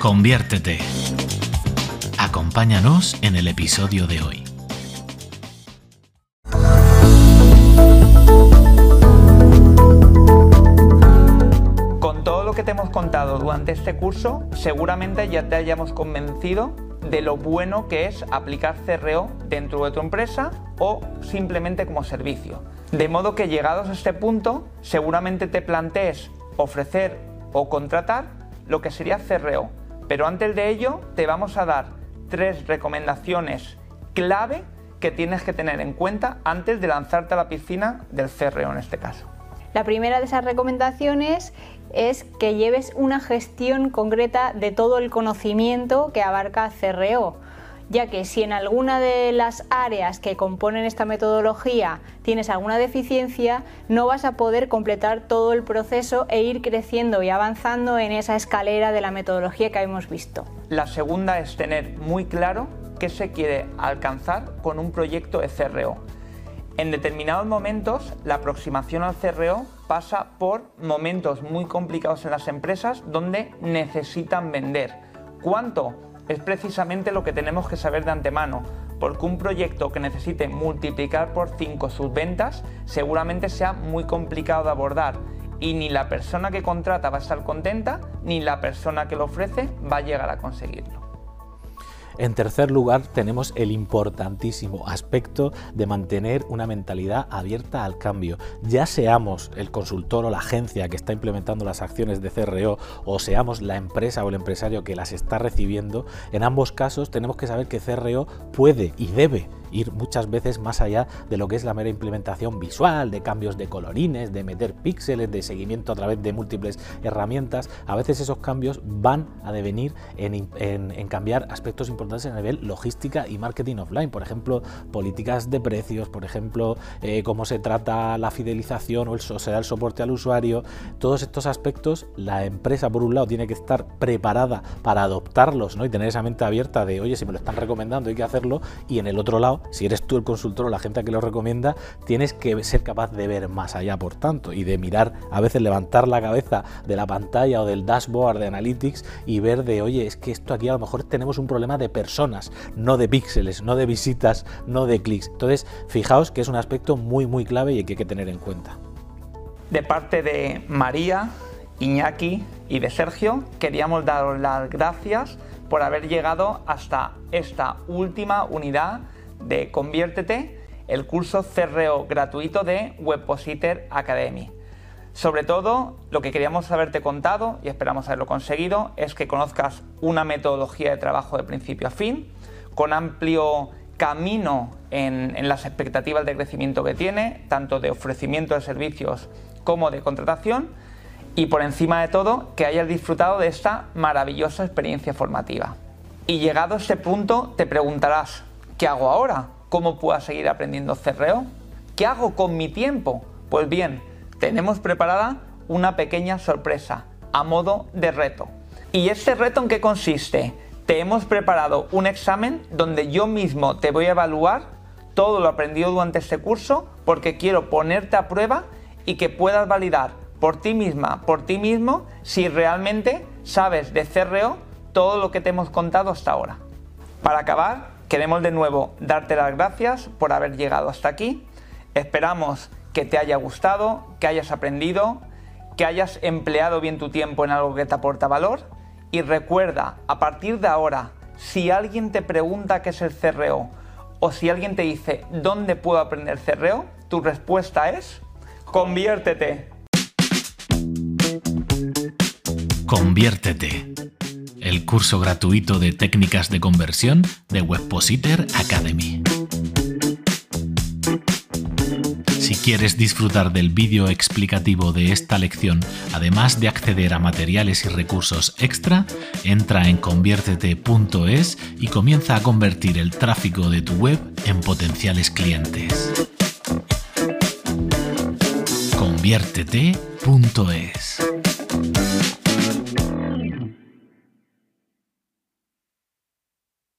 Conviértete. Acompáñanos en el episodio de hoy. Con todo lo que te hemos contado durante este curso, seguramente ya te hayamos convencido de lo bueno que es aplicar CRO dentro de tu empresa o simplemente como servicio. De modo que llegados a este punto, seguramente te plantees ofrecer o contratar lo que sería CRO, pero antes de ello te vamos a dar tres recomendaciones clave que tienes que tener en cuenta antes de lanzarte a la piscina del CRO en este caso. La primera de esas recomendaciones es que lleves una gestión concreta de todo el conocimiento que abarca CRO ya que si en alguna de las áreas que componen esta metodología tienes alguna deficiencia, no vas a poder completar todo el proceso e ir creciendo y avanzando en esa escalera de la metodología que hemos visto. La segunda es tener muy claro qué se quiere alcanzar con un proyecto de CRO. En determinados momentos, la aproximación al CRO pasa por momentos muy complicados en las empresas donde necesitan vender. ¿Cuánto? Es precisamente lo que tenemos que saber de antemano, porque un proyecto que necesite multiplicar por 5 sus ventas seguramente sea muy complicado de abordar y ni la persona que contrata va a estar contenta, ni la persona que lo ofrece va a llegar a conseguirlo. En tercer lugar, tenemos el importantísimo aspecto de mantener una mentalidad abierta al cambio. Ya seamos el consultor o la agencia que está implementando las acciones de CRO o seamos la empresa o el empresario que las está recibiendo, en ambos casos tenemos que saber que CRO puede y debe ir muchas veces más allá de lo que es la mera implementación visual, de cambios de colorines, de meter píxeles, de seguimiento a través de múltiples herramientas. A veces esos cambios van a devenir en, cambiar aspectos importantes a nivel logística y marketing offline, por ejemplo, políticas de precios, por ejemplo, eh, cómo se trata la fidelización o, el, o se da el soporte al usuario. Todos estos aspectos, la empresa por un lado tiene que estar preparada para adoptarlos ¿no? y tener esa mente abierta de, oye, si me lo están recomendando hay que hacerlo, y en el otro lado si eres tú el consultor o la gente que lo recomienda, tienes que ser capaz de ver más allá, por tanto, y de mirar, a veces levantar la cabeza de la pantalla o del dashboard de Analytics y ver de, oye, es que esto aquí a lo mejor tenemos un problema de personas, no de píxeles, no de visitas, no de clics. Entonces, fijaos que es un aspecto muy, muy clave y que hay que tener en cuenta. De parte de María, Iñaki y de Sergio, queríamos daros las gracias por haber llegado hasta esta última unidad de Conviértete, el curso CRO gratuito de Webpositor Academy. Sobre todo, lo que queríamos haberte contado, y esperamos haberlo conseguido, es que conozcas una metodología de trabajo de principio a fin, con amplio camino en, las expectativas de crecimiento que tiene, tanto de ofrecimiento de servicios como de contratación, y por encima de todo, que hayas disfrutado de esta maravillosa experiencia formativa. Y llegado a este punto, te preguntarás, ¿Qué hago ahora? ¿Cómo puedo seguir aprendiendo CRO? ¿Qué hago con mi tiempo? Pues bien, tenemos preparada una pequeña sorpresa a modo de reto. ¿Y este reto en qué consiste? Te hemos preparado un examen donde yo mismo te voy a evaluar todo lo aprendido durante este curso porque quiero ponerte a prueba y que puedas validar por ti misma, por ti mismo, si realmente sabes de CRO todo lo que te hemos contado hasta ahora. Para acabar, Queremos de nuevo darte las gracias por haber llegado hasta aquí. Esperamos que te haya gustado, que hayas aprendido, que hayas empleado bien tu tiempo en algo que te aporta valor. Y recuerda, a partir de ahora, si alguien te pregunta qué es el CRO o si alguien te dice dónde puedo aprender CRO, tu respuesta es conviértete. Conviértete el curso gratuito de técnicas de conversión de Webpositor Academy. ¿Quieres disfrutar del vídeo explicativo de esta lección, además de acceder a materiales y recursos extra? Entra en conviértete.es y comienza a convertir el tráfico de tu web en potenciales clientes. Conviértete.es